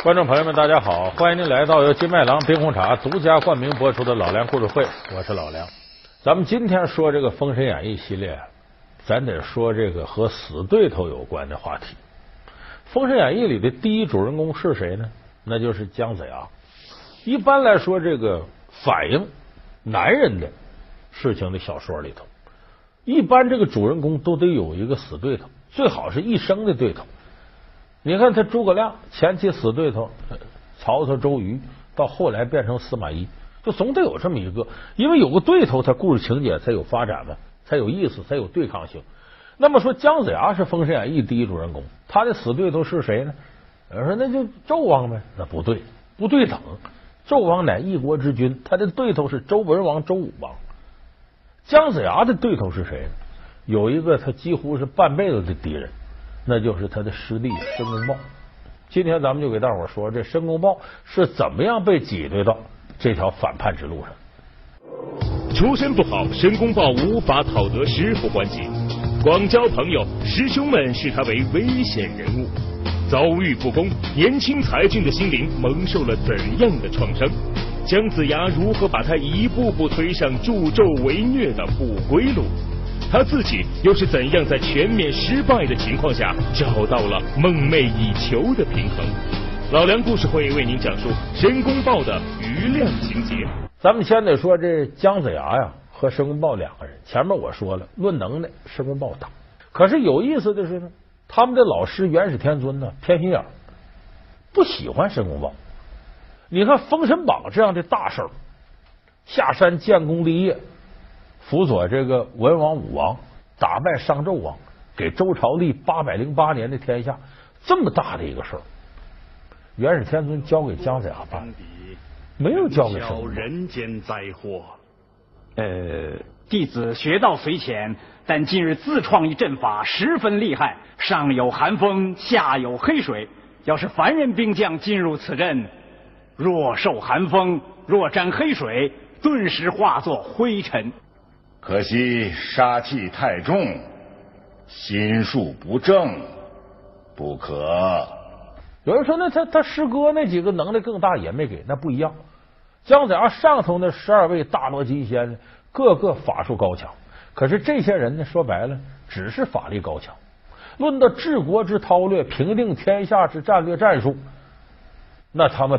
观众朋友们，大家好！欢迎您来到由金麦郎冰红茶独家冠名播出的《老梁故事会》，我是老梁。咱们今天说这个《封神演义》系列，咱得说这个和死对头有关的话题。《封神演义》里的第一主人公是谁呢？那就是姜子牙。一般来说，这个反映男人的事情的小说里头，一般这个主人公都得有一个死对头，最好是一生的对头。你看他诸葛亮前期死对头曹操、周瑜，到后来变成司马懿，就总得有这么一个，因为有个对头，他故事情节才有发展嘛，才有意思，才有对抗性。那么说姜子牙是《封神演义》第一主人公，他的死对头是谁呢？有人说那就纣王呗，那不对，不对等。纣王乃一国之君，他的对头是周文王、周武王。姜子牙的对头是谁呢？有一个他几乎是半辈子的敌人。那就是他的师弟申公豹。今天咱们就给大伙说，这申公豹是怎么样被挤兑到这条反叛之路上。出身不好，申公豹无法讨得师傅欢心，广交朋友，师兄们视他为危险人物。遭遇不公，年轻才俊的心灵蒙受了怎样的创伤？姜子牙如何把他一步步推上助纣为虐的不归路？他自己又是怎样在全面失败的情况下找到了梦寐以求的平衡？老梁故事会为您讲述申公豹的余量情节。咱们先得说这姜子牙呀和申公豹两个人，前面我说了，论能耐申公豹大。可是有意思的是呢，他们的老师元始天尊呢偏心眼，不喜欢申公豹。你看《封神榜》这样的大事儿，下山建功立业。辅佐这个文王武王打败商纣王，给周朝立八百零八年的天下，这么大的一个事儿，元始天尊交给姜子牙办，没有交给谁。人间灾祸。呃，弟子学道虽浅，但近日自创一阵法，十分厉害。上有寒风，下有黑水。要是凡人兵将进入此阵，若受寒风，若沾黑水，顿时化作灰尘。可惜杀气太重，心术不正，不可。有人说，那他他师哥那几个能力更大也没给，那不一样。姜子牙上头那十二位大罗金仙，个个法术高强。可是这些人呢，说白了，只是法力高强。论到治国之韬略、平定天下之战略战术，那他们